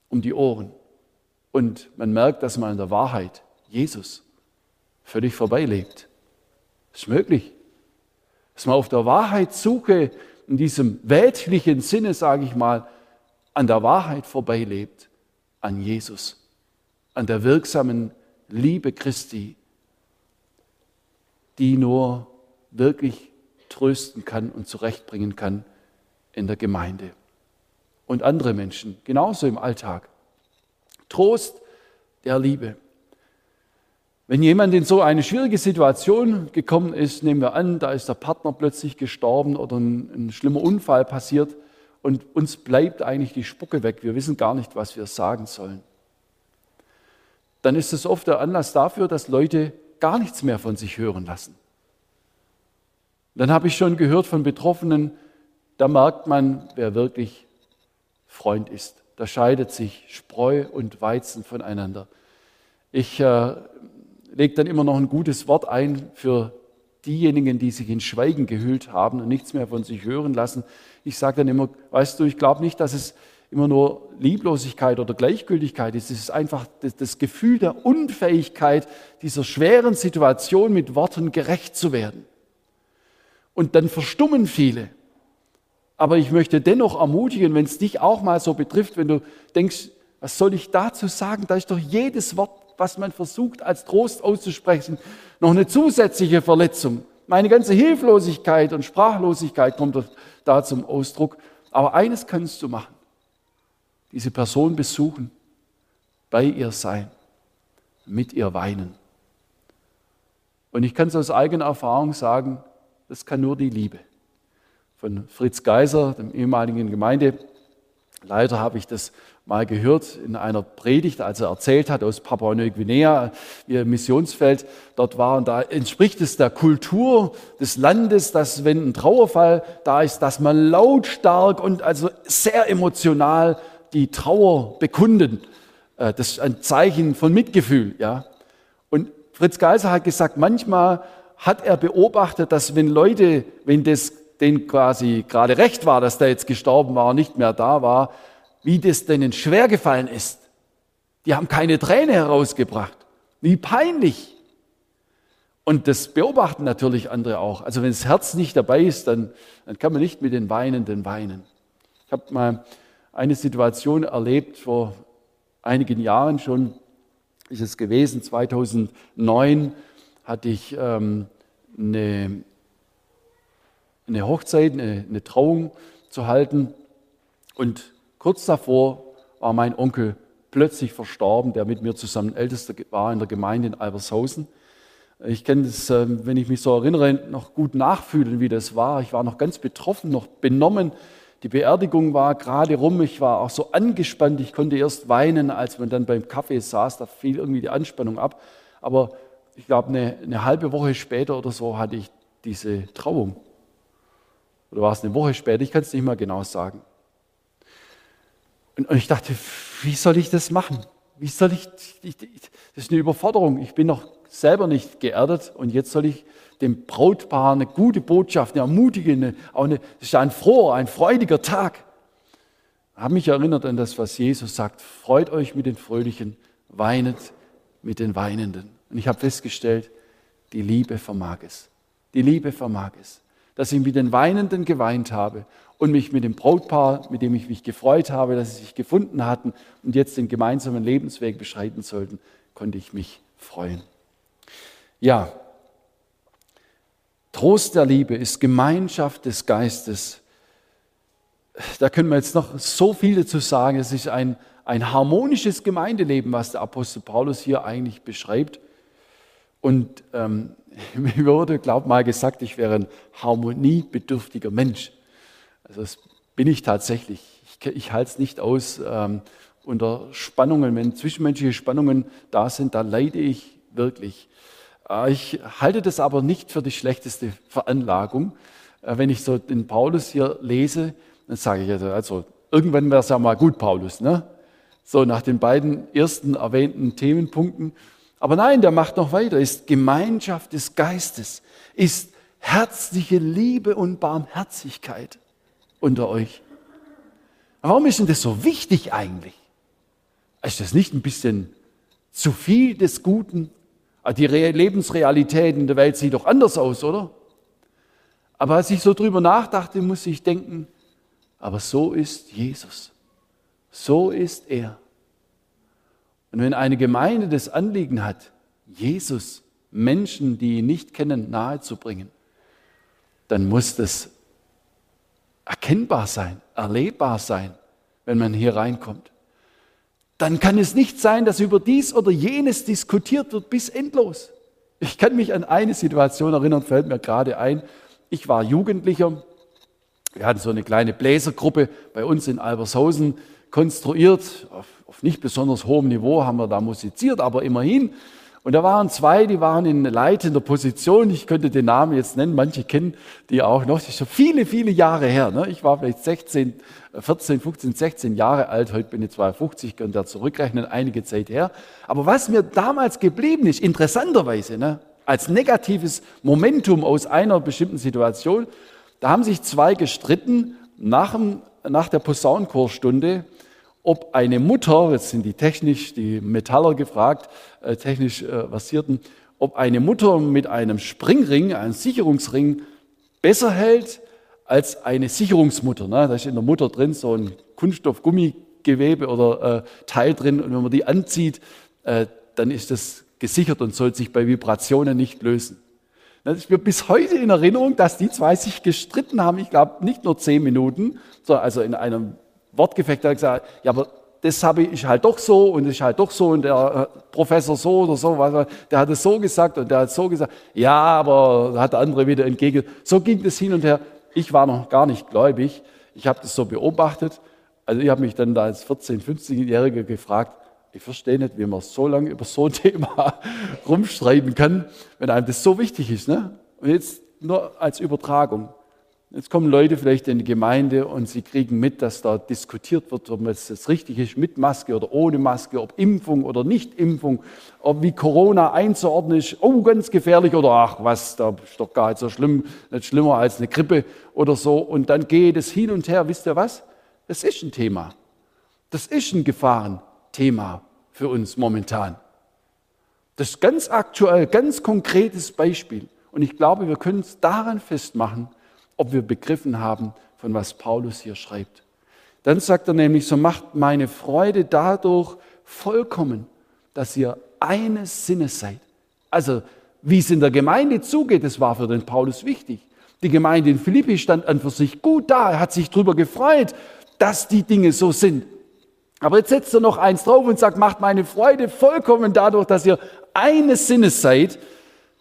um die Ohren. Und man merkt, dass man in der Wahrheit Jesus völlig vorbeilebt. Ist möglich. Dass man auf der Wahrheitssuche in diesem weltlichen Sinne, sage ich mal, an der Wahrheit vorbeilebt, an Jesus, an der wirksamen Liebe Christi, die nur wirklich trösten kann und zurechtbringen kann in der Gemeinde. Und andere Menschen, genauso im Alltag. Trost der Liebe. Wenn jemand in so eine schwierige Situation gekommen ist, nehmen wir an, da ist der Partner plötzlich gestorben oder ein, ein schlimmer Unfall passiert und uns bleibt eigentlich die Spucke weg, wir wissen gar nicht, was wir sagen sollen, dann ist es oft der Anlass dafür, dass Leute gar nichts mehr von sich hören lassen. Dann habe ich schon gehört von Betroffenen, da merkt man, wer wirklich Freund ist. Da scheidet sich Spreu und Weizen voneinander. Ich äh, lege dann immer noch ein gutes Wort ein für diejenigen, die sich in Schweigen gehüllt haben und nichts mehr von sich hören lassen. Ich sage dann immer, weißt du, ich glaube nicht, dass es immer nur Lieblosigkeit oder Gleichgültigkeit ist. Es ist einfach das, Gefühl der Unfähigkeit, dieser schweren Situation mit Worten gerecht zu werden. Und dann verstummen viele. Aber ich möchte dennoch ermutigen, wenn es dich auch mal so betrifft, wenn du denkst, was soll ich dazu sagen? Da ist doch jedes Wort, was man versucht als Trost auszusprechen, noch eine zusätzliche Verletzung. Meine ganze Hilflosigkeit und Sprachlosigkeit kommt da zum Ausdruck. Aber eines kannst du machen diese Person besuchen, bei ihr sein, mit ihr weinen. Und ich kann es aus eigener Erfahrung sagen, das kann nur die Liebe. Von Fritz Geiser, dem ehemaligen Gemeindeleiter habe ich das mal gehört in einer Predigt, als er erzählt hat aus Papua-Neuguinea, ihr Missionsfeld dort war. Und da entspricht es der Kultur des Landes, dass wenn ein Trauerfall da ist, dass man lautstark und also sehr emotional die Trauer bekunden. Äh, das ist ein Zeichen von Mitgefühl, ja. Und Fritz Geiser hat gesagt, manchmal hat er beobachtet, dass wenn Leute, wenn das denen quasi gerade recht war, dass der jetzt gestorben war, nicht mehr da war, wie das denen schwer gefallen ist. Die haben keine Träne herausgebracht. Wie peinlich. Und das beobachten natürlich andere auch. Also wenn das Herz nicht dabei ist, dann, dann kann man nicht mit den Weinenden weinen. Ich habe mal eine Situation erlebt, vor einigen Jahren schon ist es gewesen, 2009 hatte ich ähm, eine, eine Hochzeit, eine, eine Trauung zu halten und Kurz davor war mein Onkel plötzlich verstorben, der mit mir zusammen Ältester war in der Gemeinde in Albershausen. Ich kenne das, ähm, wenn ich mich so erinnere, noch gut nachfühlen, wie das war. Ich war noch ganz betroffen, noch benommen. Die Beerdigung war gerade rum. Ich war auch so angespannt. Ich konnte erst weinen, als man dann beim Kaffee saß. Da fiel irgendwie die Anspannung ab. Aber ich glaube, eine, eine halbe Woche später oder so hatte ich diese Trauung. Oder war es eine Woche später? Ich kann es nicht mal genau sagen. Und, ich dachte, wie soll ich das machen? Wie soll ich, ich, das ist eine Überforderung. Ich bin noch selber nicht geerdet und jetzt soll ich dem Brautpaar eine gute Botschaft, eine ermutigende, auch eine, das ist ein froher, ein freudiger Tag. Ich habe mich erinnert an das, was Jesus sagt. Freut euch mit den Fröhlichen, weinet mit den Weinenden. Und ich habe festgestellt, die Liebe vermag es. Die Liebe vermag es. Dass ich mit den Weinenden geweint habe und mich mit dem Brautpaar, mit dem ich mich gefreut habe, dass sie sich gefunden hatten und jetzt den gemeinsamen Lebensweg beschreiten sollten, konnte ich mich freuen. Ja, Trost der Liebe ist Gemeinschaft des Geistes. Da können wir jetzt noch so viel dazu sagen. Es ist ein, ein harmonisches Gemeindeleben, was der Apostel Paulus hier eigentlich beschreibt. Und ähm, mir wurde, glaub mal, gesagt, ich wäre ein harmoniebedürftiger Mensch. Also das bin ich tatsächlich. Ich, ich halte es nicht aus ähm, unter Spannungen. Wenn zwischenmenschliche Spannungen da sind, da leide ich wirklich. Äh, ich halte das aber nicht für die schlechteste Veranlagung. Äh, wenn ich so den Paulus hier lese, dann sage ich also, also irgendwann wäre es ja mal gut, Paulus, ne? So nach den beiden ersten erwähnten Themenpunkten. Aber nein, der macht noch weiter, ist Gemeinschaft des Geistes, ist herzliche Liebe und Barmherzigkeit unter euch. Warum ist denn das so wichtig eigentlich? Ist das nicht ein bisschen zu viel des Guten? Ah, die Lebensrealität in der Welt sieht doch anders aus, oder? Aber als ich so drüber nachdachte, muss ich denken, aber so ist Jesus. So ist er. Und wenn eine Gemeinde das Anliegen hat, Jesus Menschen, die ihn nicht kennen, nahezubringen, dann muss das erkennbar sein, erlebbar sein, wenn man hier reinkommt. Dann kann es nicht sein, dass über dies oder jenes diskutiert wird bis endlos. Ich kann mich an eine Situation erinnern, fällt mir gerade ein. Ich war Jugendlicher. Wir hatten so eine kleine Bläsergruppe bei uns in Albershausen konstruiert. Auf, auf nicht besonders hohem Niveau haben wir da musiziert, aber immerhin. Und da waren zwei, die waren in leitender Position. Ich könnte den Namen jetzt nennen, manche kennen die auch noch. Das ist schon viele, viele Jahre her. Ne? Ich war vielleicht 16, 14, 15, 16 Jahre alt. Heute bin ich 52, könnte da zurückrechnen, einige Zeit her. Aber was mir damals geblieben ist, interessanterweise, ne? als negatives Momentum aus einer bestimmten Situation, da haben sich zwei gestritten nach, dem, nach der Posaunenchorstunde ob eine Mutter, jetzt sind die technisch, die Metaller gefragt, äh, technisch äh, versierten, ob eine Mutter mit einem Springring, einem Sicherungsring, besser hält als eine Sicherungsmutter. Ne? Da ist in der Mutter drin so ein Kunststoffgummigewebe oder äh, Teil drin und wenn man die anzieht, äh, dann ist das gesichert und soll sich bei Vibrationen nicht lösen. Das ist mir bis heute in Erinnerung, dass die zwei sich gestritten haben. Ich glaube, nicht nur zehn Minuten, sondern also in einem Wortgefecht, hat gesagt, ja, aber das habe ich halt doch so und ist halt doch so und der äh, Professor so oder so, der hat es so gesagt und der hat so gesagt. Ja, aber hat der andere wieder entgegen. So ging das hin und her. Ich war noch gar nicht gläubig. Ich habe das so beobachtet Also ich habe mich dann da als 14-, 15-Jähriger gefragt, ich verstehe nicht, wie man so lange über so ein Thema rumstreiten kann, wenn einem das so wichtig ist. Ne? Und jetzt nur als Übertragung. Jetzt kommen Leute vielleicht in die Gemeinde und sie kriegen mit, dass da diskutiert wird, ob es das richtig ist, mit Maske oder ohne Maske, ob Impfung oder Nicht-Impfung, ob wie Corona einzuordnen ist, oh, ganz gefährlich oder ach, was, da ist doch gar nicht so schlimm, nicht schlimmer als eine Grippe oder so. Und dann geht es hin und her, wisst ihr was? Das ist ein Thema. Das ist ein Gefahrenthema für uns momentan. Das ist ganz aktuell, ganz konkretes Beispiel. Und ich glaube, wir können es daran festmachen, ob wir begriffen haben, von was Paulus hier schreibt. Dann sagt er nämlich, so macht meine Freude dadurch vollkommen, dass ihr eines Sinnes seid. Also, wie es in der Gemeinde zugeht, das war für den Paulus wichtig. Die Gemeinde in Philippi stand an für sich gut da, er hat sich darüber gefreut, dass die Dinge so sind. Aber jetzt setzt er noch eins drauf und sagt, macht meine Freude vollkommen dadurch, dass ihr eines Sinnes seid.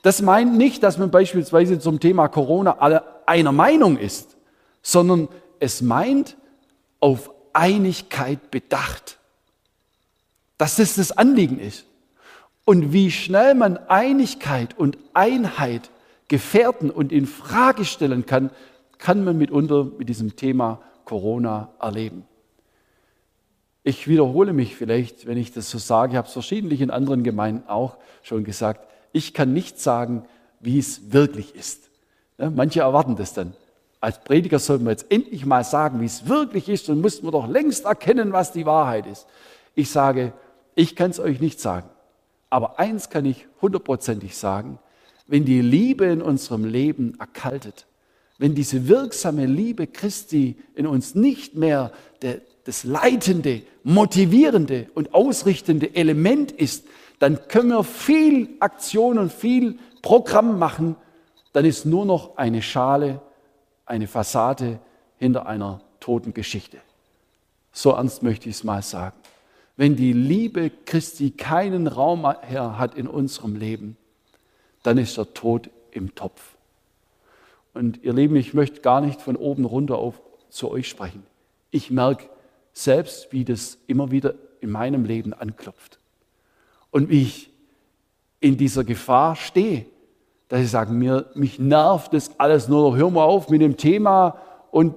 Das meint nicht, dass man beispielsweise zum Thema Corona alle einer Meinung ist, sondern es meint auf Einigkeit bedacht. Dass das das Anliegen ist. Und wie schnell man Einigkeit und Einheit gefährden und in Frage stellen kann, kann man mitunter mit diesem Thema Corona erleben. Ich wiederhole mich vielleicht, wenn ich das so sage, ich habe es verschiedentlich in anderen Gemeinden auch schon gesagt, ich kann nicht sagen, wie es wirklich ist. Manche erwarten das dann. Als Prediger sollten wir jetzt endlich mal sagen, wie es wirklich ist und müssten wir doch längst erkennen, was die Wahrheit ist. Ich sage, ich kann es euch nicht sagen. Aber eins kann ich hundertprozentig sagen, wenn die Liebe in unserem Leben erkaltet, wenn diese wirksame Liebe Christi in uns nicht mehr der, das leitende, motivierende und ausrichtende Element ist, dann können wir viel Aktion und viel Programm machen, dann ist nur noch eine Schale, eine Fassade hinter einer toten Geschichte. So ernst möchte ich es mal sagen. Wenn die Liebe Christi keinen Raum mehr hat in unserem Leben, dann ist der Tod im Topf. Und ihr Lieben, ich möchte gar nicht von oben runter auf, zu euch sprechen. Ich merke selbst, wie das immer wieder in meinem Leben anklopft. Und wie ich in dieser Gefahr stehe, dass ich sage, mir, mich nervt das alles nur noch, hör mal auf mit dem Thema und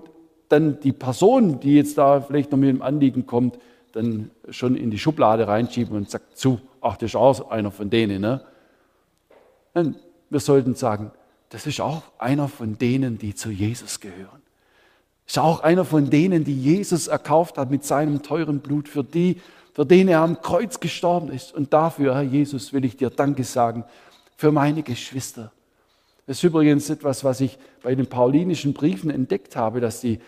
dann die Person, die jetzt da vielleicht noch mit dem Anliegen kommt, dann schon in die Schublade reinschieben und sagt zu, ach, das ist auch einer von denen. Ne? wir sollten sagen, das ist auch einer von denen, die zu Jesus gehören. Ist auch einer von denen, die Jesus erkauft hat mit seinem teuren Blut, für die, für den er am Kreuz gestorben ist. Und dafür, Herr Jesus, will ich dir Danke sagen für meine Geschwister. Das ist übrigens etwas, was ich bei den paulinischen Briefen entdeckt habe, dass die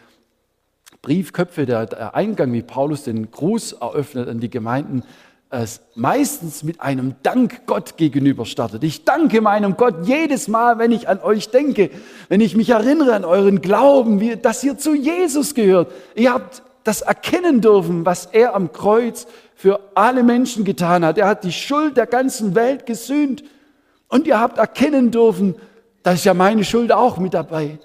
Briefköpfe, der, Eingang, wie Paulus den Gruß eröffnet an die Gemeinden, es meistens mit einem Dank Gott gegenüber startet. Ich danke meinem Gott jedes Mal, wenn ich an euch denke, wenn ich mich erinnere an euren Glauben, wie, dass ihr zu Jesus gehört. Ihr habt das erkennen dürfen, was er am Kreuz für alle Menschen getan hat. Er hat die Schuld der ganzen Welt gesühnt. Und ihr habt erkennen dürfen, da ist ja meine Schuld auch mit dabei.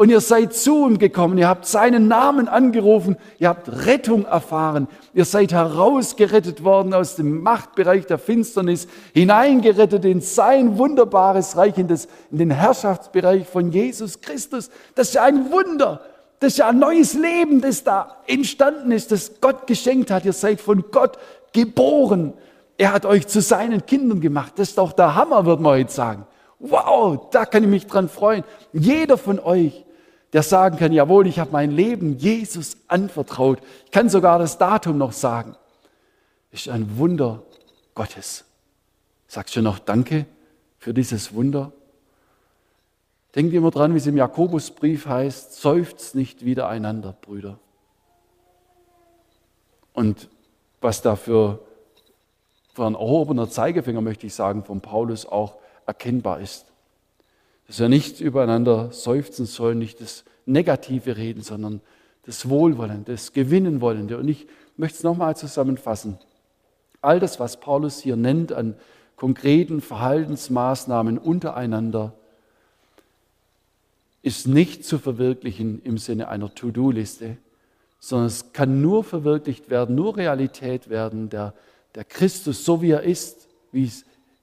Und ihr seid zu ihm gekommen, ihr habt seinen Namen angerufen, ihr habt Rettung erfahren, ihr seid herausgerettet worden aus dem Machtbereich der Finsternis, hineingerettet in sein wunderbares Reich, in, das, in den Herrschaftsbereich von Jesus Christus. Das ist ja ein Wunder, das ist ja ein neues Leben, das da entstanden ist, das Gott geschenkt hat. Ihr seid von Gott geboren. Er hat euch zu seinen Kindern gemacht. Das ist doch der Hammer, wird man heute sagen. Wow, da kann ich mich dran freuen. Jeder von euch der sagen kann, jawohl, ich habe mein Leben Jesus anvertraut. Ich kann sogar das Datum noch sagen. Ist ein Wunder Gottes. Sagst du noch Danke für dieses Wunder? Denkt immer dran, wie es im Jakobusbrief heißt, seufzt nicht wieder einander, Brüder. Und was da für, für ein erhobener Zeigefinger, möchte ich sagen, von Paulus auch erkennbar ist dass wir nicht übereinander seufzen sollen, nicht das Negative reden, sondern das Wohlwollen, das Gewinnen wollende. Und ich möchte es nochmal zusammenfassen. All das, was Paulus hier nennt an konkreten Verhaltensmaßnahmen untereinander, ist nicht zu verwirklichen im Sinne einer To-Do-Liste, sondern es kann nur verwirklicht werden, nur Realität werden. Der, der Christus, so wie er ist, wie,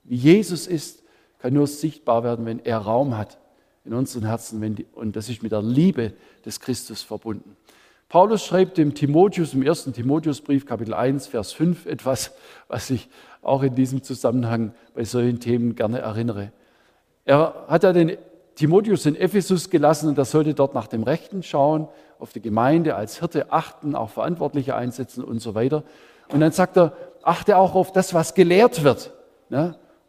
wie Jesus ist, kann nur sichtbar werden, wenn er Raum hat in unseren Herzen die, und das ist mit der Liebe des Christus verbunden. Paulus schreibt dem Timotheus im ersten Timotheusbrief, Kapitel 1, Vers 5, etwas, was ich auch in diesem Zusammenhang bei solchen Themen gerne erinnere. Er hat ja den Timotheus in Ephesus gelassen und er sollte dort nach dem Rechten schauen, auf die Gemeinde als Hirte achten, auch Verantwortliche einsetzen und so weiter. Und dann sagt er, achte auch auf das, was gelehrt wird.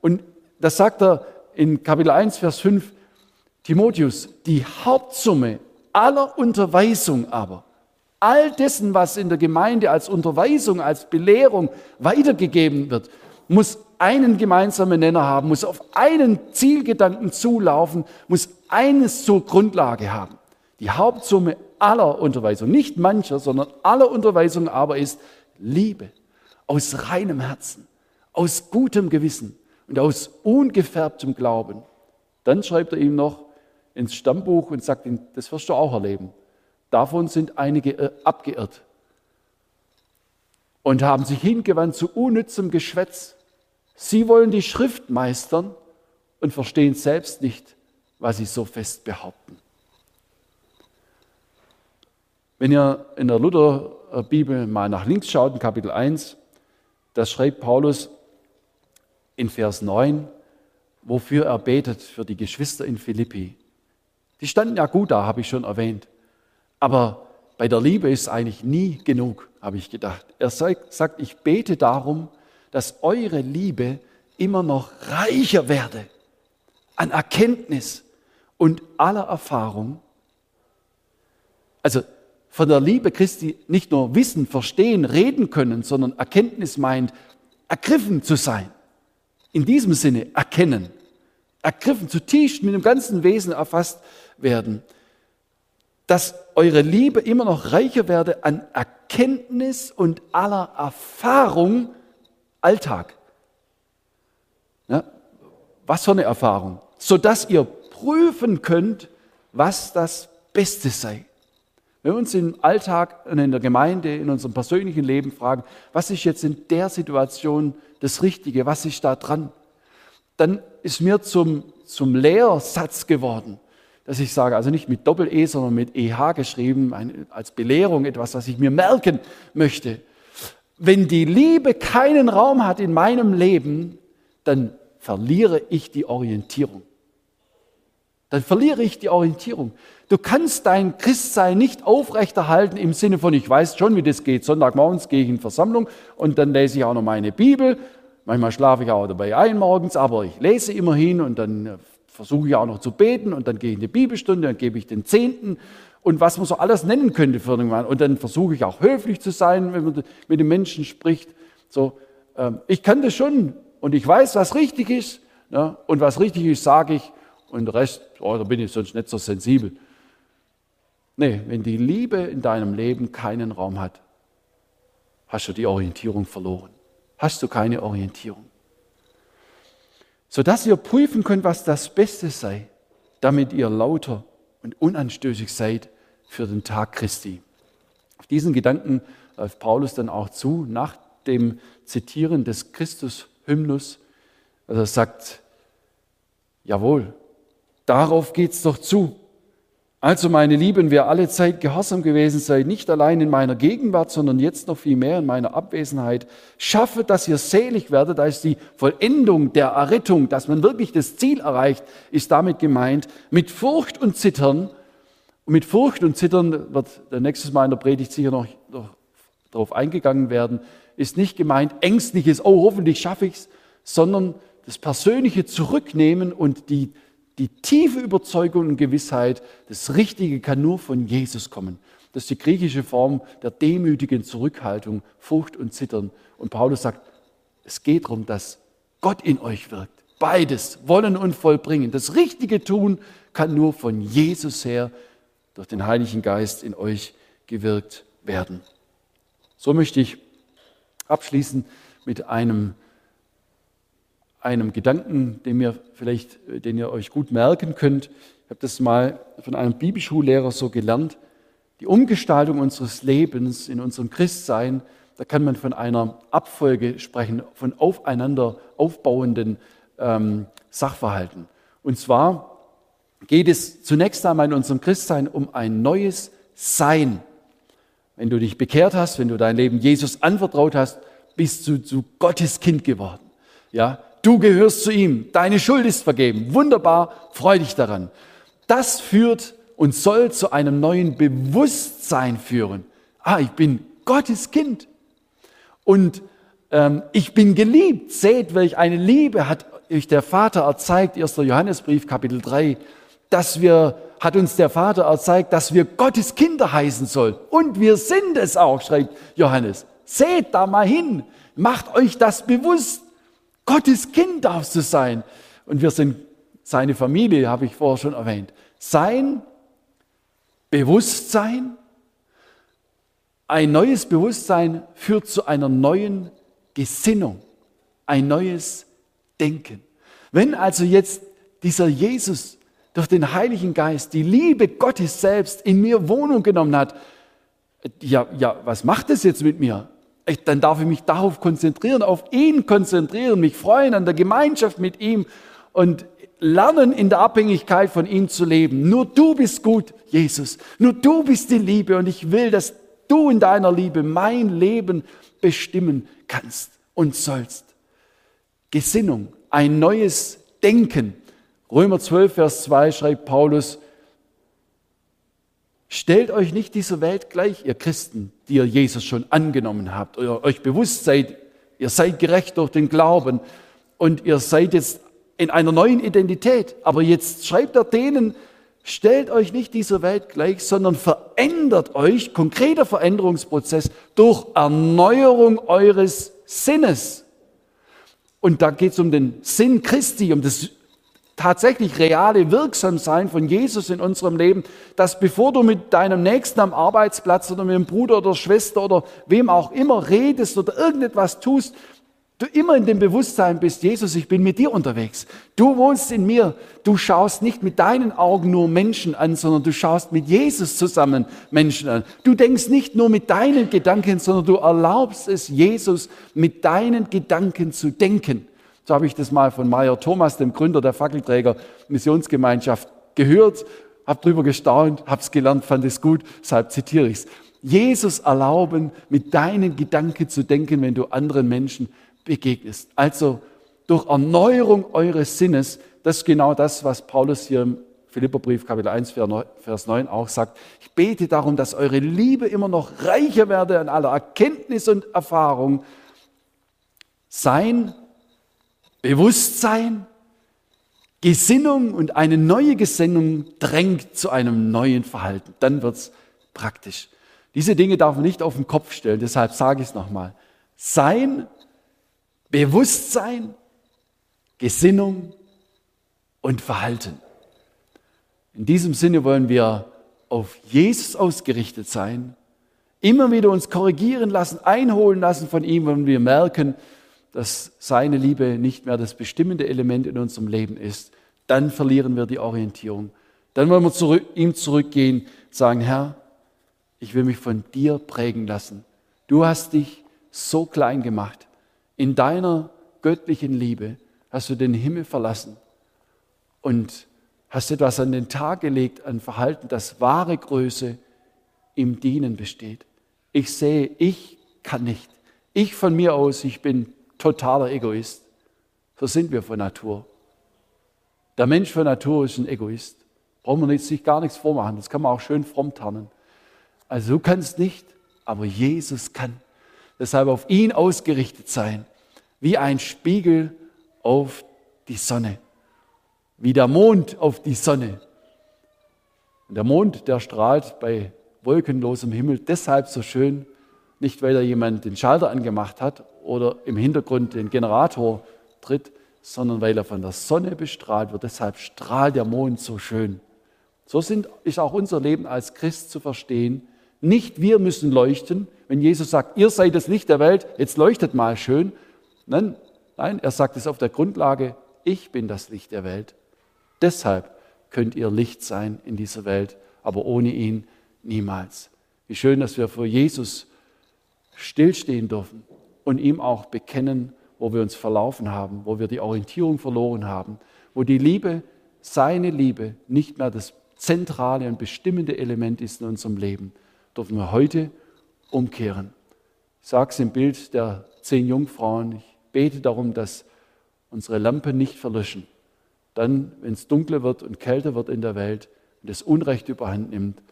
Und das sagt er in Kapitel 1, Vers 5, Timotheus, die Hauptsumme aller Unterweisung aber, all dessen, was in der Gemeinde als Unterweisung, als Belehrung weitergegeben wird, muss einen gemeinsamen Nenner haben, muss auf einen Zielgedanken zulaufen, muss eines zur Grundlage haben. Die Hauptsumme aller Unterweisung, nicht mancher, sondern aller Unterweisung aber ist Liebe aus reinem Herzen, aus gutem Gewissen und aus ungefärbtem Glauben. Dann schreibt er ihm noch ins Stammbuch und sagt ihm, das wirst du auch erleben. Davon sind einige äh, abgeirrt und haben sich hingewandt zu unnützem Geschwätz. Sie wollen die Schrift meistern und verstehen selbst nicht, was sie so fest behaupten. Wenn ihr in der Lutherbibel mal nach links schaut, in Kapitel 1, das schreibt Paulus in Vers 9, wofür er betet für die Geschwister in Philippi. Die standen ja gut da, habe ich schon erwähnt. Aber bei der Liebe ist eigentlich nie genug, habe ich gedacht. Er sagt, ich bete darum, dass eure Liebe immer noch reicher werde an Erkenntnis und aller Erfahrung. Also von der Liebe Christi nicht nur wissen, verstehen, reden können, sondern Erkenntnis meint, ergriffen zu sein. In diesem Sinne erkennen, ergriffen, zutiefst mit dem ganzen Wesen erfasst werden dass eure Liebe immer noch reicher werde an Erkenntnis und aller Erfahrung Alltag. Ja, was für eine Erfahrung? Sodass ihr prüfen könnt, was das Beste sei. Wenn wir uns im Alltag und in der Gemeinde, in unserem persönlichen Leben fragen, was ist jetzt in der Situation das Richtige, was ist da dran, dann ist mir zum, zum Lehrsatz geworden, dass ich sage, also nicht mit Doppel-E, sondern mit EH geschrieben, als Belehrung, etwas, was ich mir merken möchte. Wenn die Liebe keinen Raum hat in meinem Leben, dann verliere ich die Orientierung. Dann verliere ich die Orientierung. Du kannst dein Christsein nicht aufrechterhalten im Sinne von, ich weiß schon, wie das geht. Sonntagmorgens gehe ich in Versammlung und dann lese ich auch noch meine Bibel. Manchmal schlafe ich auch dabei ein morgens, aber ich lese immerhin und dann versuche ich auch noch zu beten und dann gehe ich in die Bibelstunde, dann gebe ich den Zehnten und was man so alles nennen könnte für den Mann. Und dann versuche ich auch höflich zu sein, wenn man mit den Menschen spricht. So, ähm, ich kann das schon und ich weiß, was richtig ist. Ne? Und was richtig ist, sage ich. Und der Rest, oh, da bin ich sonst nicht so sensibel. Nee, wenn die Liebe in deinem Leben keinen Raum hat, hast du die Orientierung verloren. Hast du keine Orientierung sodass ihr prüfen könnt, was das Beste sei, damit ihr lauter und unanstößig seid für den Tag Christi. Auf diesen Gedanken läuft Paulus dann auch zu, nach dem Zitieren des Christus-Hymnus. Also er sagt, jawohl, darauf geht's doch zu. Also, meine Lieben, wer alle Zeit gehorsam gewesen seid, nicht allein in meiner Gegenwart, sondern jetzt noch viel mehr in meiner Abwesenheit, schaffe, dass ihr selig werdet, als die Vollendung der Errettung, dass man wirklich das Ziel erreicht, ist damit gemeint, mit Furcht und Zittern. Und mit Furcht und Zittern wird der nächstes Mal in der Predigt sicher noch, noch darauf eingegangen werden, ist nicht gemeint ängstliches, oh, hoffentlich schaffe ich's, sondern das persönliche Zurücknehmen und die die tiefe Überzeugung und Gewissheit, das Richtige kann nur von Jesus kommen. Das ist die griechische Form der demütigen Zurückhaltung, Furcht und Zittern. Und Paulus sagt, es geht darum, dass Gott in euch wirkt. Beides, wollen und vollbringen. Das Richtige tun kann nur von Jesus her durch den Heiligen Geist in euch gewirkt werden. So möchte ich abschließen mit einem einem Gedanken, den, mir vielleicht, den ihr euch gut merken könnt. Ich habe das mal von einem Bibelschullehrer so gelernt. Die Umgestaltung unseres Lebens in unserem Christsein, da kann man von einer Abfolge sprechen, von aufeinander aufbauenden ähm, Sachverhalten. Und zwar geht es zunächst einmal in unserem Christsein um ein neues Sein. Wenn du dich bekehrt hast, wenn du dein Leben Jesus anvertraut hast, bist du zu Gottes Kind geworden. Ja, du gehörst zu ihm. Deine Schuld ist vergeben. Wunderbar, freu dich daran. Das führt und soll zu einem neuen Bewusstsein führen. Ah, ich bin Gottes Kind. Und ähm, ich bin geliebt. Seht, welch eine Liebe hat euch der Vater erzeigt, 1. Johannesbrief, Kapitel 3, dass wir, hat uns der Vater erzeigt, dass wir Gottes Kinder heißen sollen. Und wir sind es auch, schreibt Johannes. Seht da mal hin. Macht euch das bewusst. Gottes Kind darfst du sein. Und wir sind seine Familie, habe ich vorher schon erwähnt. Sein Bewusstsein, ein neues Bewusstsein führt zu einer neuen Gesinnung, ein neues Denken. Wenn also jetzt dieser Jesus durch den Heiligen Geist die Liebe Gottes selbst in mir Wohnung genommen hat, ja, ja, was macht das jetzt mit mir? Ich, dann darf ich mich darauf konzentrieren, auf ihn konzentrieren, mich freuen an der Gemeinschaft mit ihm und lernen, in der Abhängigkeit von ihm zu leben. Nur du bist gut, Jesus. Nur du bist die Liebe und ich will, dass du in deiner Liebe mein Leben bestimmen kannst und sollst. Gesinnung, ein neues Denken. Römer 12, Vers 2 schreibt Paulus, stellt euch nicht dieser Welt gleich, ihr Christen, die ihr Jesus schon angenommen habt, oder euch bewusst seid, ihr seid gerecht durch den Glauben und ihr seid jetzt in einer neuen Identität. Aber jetzt schreibt er denen, stellt euch nicht dieser Welt gleich, sondern verändert euch, konkreter Veränderungsprozess, durch Erneuerung eures Sinnes. Und da geht es um den Sinn Christi, um das tatsächlich reale Wirksamsein von Jesus in unserem Leben, dass bevor du mit deinem Nächsten am Arbeitsplatz oder mit dem Bruder oder Schwester oder wem auch immer redest oder irgendetwas tust, du immer in dem Bewusstsein bist, Jesus, ich bin mit dir unterwegs. Du wohnst in mir. Du schaust nicht mit deinen Augen nur Menschen an, sondern du schaust mit Jesus zusammen Menschen an. Du denkst nicht nur mit deinen Gedanken, sondern du erlaubst es, Jesus mit deinen Gedanken zu denken. So habe ich das mal von Meyer Thomas, dem Gründer der Fackelträger Missionsgemeinschaft, gehört, habe drüber gestaunt, habe es gelernt, fand es gut, deshalb zitiere ich es. Jesus erlauben, mit deinen Gedanken zu denken, wenn du anderen Menschen begegnest. Also durch Erneuerung eures Sinnes, das ist genau das, was Paulus hier im Philipperbrief Kapitel 1, Vers 9 auch sagt. Ich bete darum, dass eure Liebe immer noch reicher werde an aller Erkenntnis und Erfahrung. Sein Bewusstsein, Gesinnung und eine neue Gesinnung drängt zu einem neuen Verhalten. Dann wird es praktisch. Diese Dinge darf man nicht auf den Kopf stellen, deshalb sage ich es nochmal. Sein Bewusstsein, Gesinnung und Verhalten. In diesem Sinne wollen wir auf Jesus ausgerichtet sein, immer wieder uns korrigieren lassen, einholen lassen von ihm, wenn wir merken, dass seine Liebe nicht mehr das bestimmende Element in unserem Leben ist. Dann verlieren wir die Orientierung. Dann wollen wir zu ihm zurückgehen, sagen, Herr, ich will mich von dir prägen lassen. Du hast dich so klein gemacht. In deiner göttlichen Liebe hast du den Himmel verlassen und hast etwas an den Tag gelegt an Verhalten, das wahre Größe im Dienen besteht. Ich sehe, ich kann nicht. Ich von mir aus, ich bin totaler Egoist. So sind wir von Natur. Der Mensch von Natur ist ein Egoist. Brauchen wir sich gar nichts vormachen. Das kann man auch schön fromm tarnen. Also du kannst nicht, aber Jesus kann. Deshalb auf ihn ausgerichtet sein, wie ein Spiegel auf die Sonne, wie der Mond auf die Sonne. Und der Mond, der strahlt bei wolkenlosem Himmel deshalb so schön, nicht weil da jemand den Schalter angemacht hat oder im Hintergrund den Generator tritt, sondern weil er von der Sonne bestrahlt wird. Deshalb strahlt der Mond so schön. So sind, ist auch unser Leben als Christ zu verstehen. Nicht wir müssen leuchten, wenn Jesus sagt, ihr seid das Licht der Welt, jetzt leuchtet mal schön. Nein, nein, er sagt es auf der Grundlage, ich bin das Licht der Welt. Deshalb könnt ihr Licht sein in dieser Welt, aber ohne ihn niemals. Wie schön, dass wir vor Jesus stillstehen dürfen und ihm auch bekennen, wo wir uns verlaufen haben, wo wir die Orientierung verloren haben, wo die Liebe, seine Liebe, nicht mehr das zentrale und bestimmende Element ist in unserem Leben, dürfen wir heute umkehren. Ich sage es im Bild der zehn Jungfrauen. Ich bete darum, dass unsere Lampen nicht verlöschen. Dann, wenn es dunkler wird und kälter wird in der Welt und das Unrecht überhand nimmt,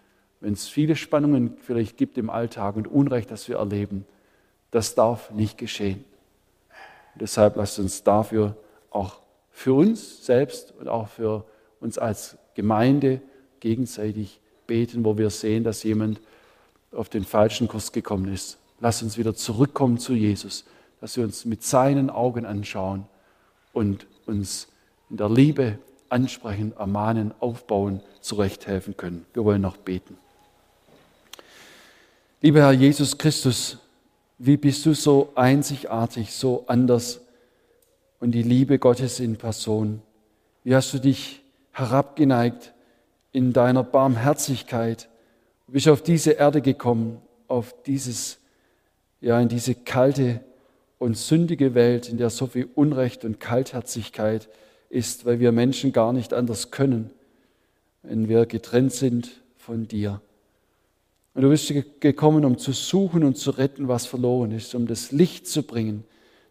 wenn es viele Spannungen vielleicht gibt im Alltag und Unrecht, das wir erleben, das darf nicht geschehen. Und deshalb lasst uns dafür auch für uns selbst und auch für uns als Gemeinde gegenseitig beten, wo wir sehen, dass jemand auf den falschen Kurs gekommen ist. Lasst uns wieder zurückkommen zu Jesus, dass wir uns mit seinen Augen anschauen und uns in der Liebe ansprechen, ermahnen, aufbauen, zurechthelfen können. Wir wollen noch beten. Lieber Herr Jesus Christus, wie bist du so einzigartig, so anders und die Liebe Gottes in Person? Wie hast du dich herabgeneigt in deiner Barmherzigkeit? Du bist auf diese Erde gekommen, auf dieses, ja, in diese kalte und sündige Welt, in der so viel Unrecht und Kaltherzigkeit ist, weil wir Menschen gar nicht anders können, wenn wir getrennt sind von dir. Und du bist gekommen, um zu suchen und zu retten, was verloren ist, um das Licht zu bringen.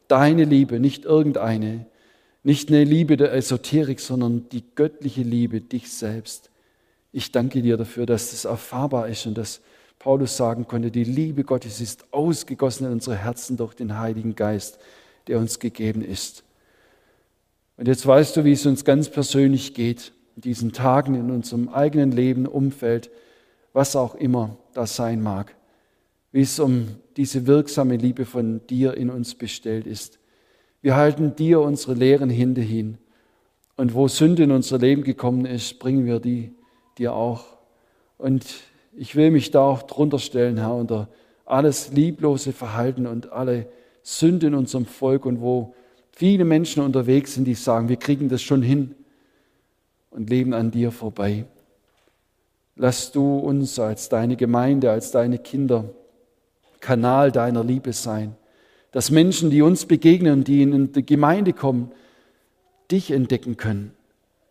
Deine Liebe, nicht irgendeine, nicht eine Liebe der Esoterik, sondern die göttliche Liebe, dich selbst. Ich danke dir dafür, dass das erfahrbar ist und dass Paulus sagen konnte, die Liebe Gottes ist ausgegossen in unsere Herzen durch den Heiligen Geist, der uns gegeben ist. Und jetzt weißt du, wie es uns ganz persönlich geht, in diesen Tagen, in unserem eigenen Leben, Umfeld, was auch immer das sein mag, wie es um diese wirksame Liebe von dir in uns bestellt ist. Wir halten dir unsere leeren Hände hin. Und wo Sünde in unser Leben gekommen ist, bringen wir die dir auch. Und ich will mich da auch drunter stellen, Herr, unter alles lieblose Verhalten und alle Sünde in unserem Volk und wo viele Menschen unterwegs sind, die sagen, wir kriegen das schon hin und leben an dir vorbei. Lass du uns als deine Gemeinde, als deine Kinder Kanal deiner Liebe sein. Dass Menschen, die uns begegnen, die in die Gemeinde kommen, dich entdecken können,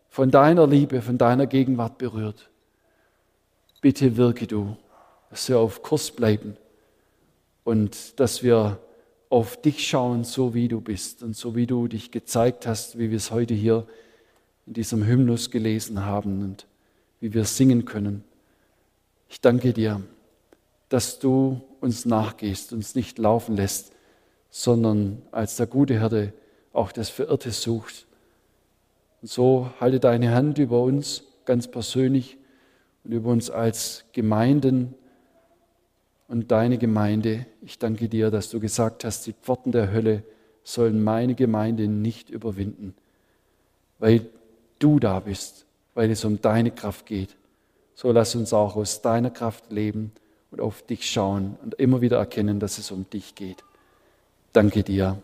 von deiner Liebe, von deiner Gegenwart berührt. Bitte wirke du, dass wir auf Kurs bleiben und dass wir auf dich schauen, so wie du bist und so wie du dich gezeigt hast, wie wir es heute hier in diesem Hymnus gelesen haben. Und wie wir singen können. Ich danke dir, dass du uns nachgehst, uns nicht laufen lässt, sondern als der gute Hirte auch das Verirrte sucht. Und so halte deine Hand über uns ganz persönlich und über uns als Gemeinden und deine Gemeinde. Ich danke dir, dass du gesagt hast, die Pforten der Hölle sollen meine Gemeinde nicht überwinden, weil du da bist weil es um deine Kraft geht. So lass uns auch aus deiner Kraft leben und auf dich schauen und immer wieder erkennen, dass es um dich geht. Danke dir.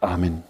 Amen.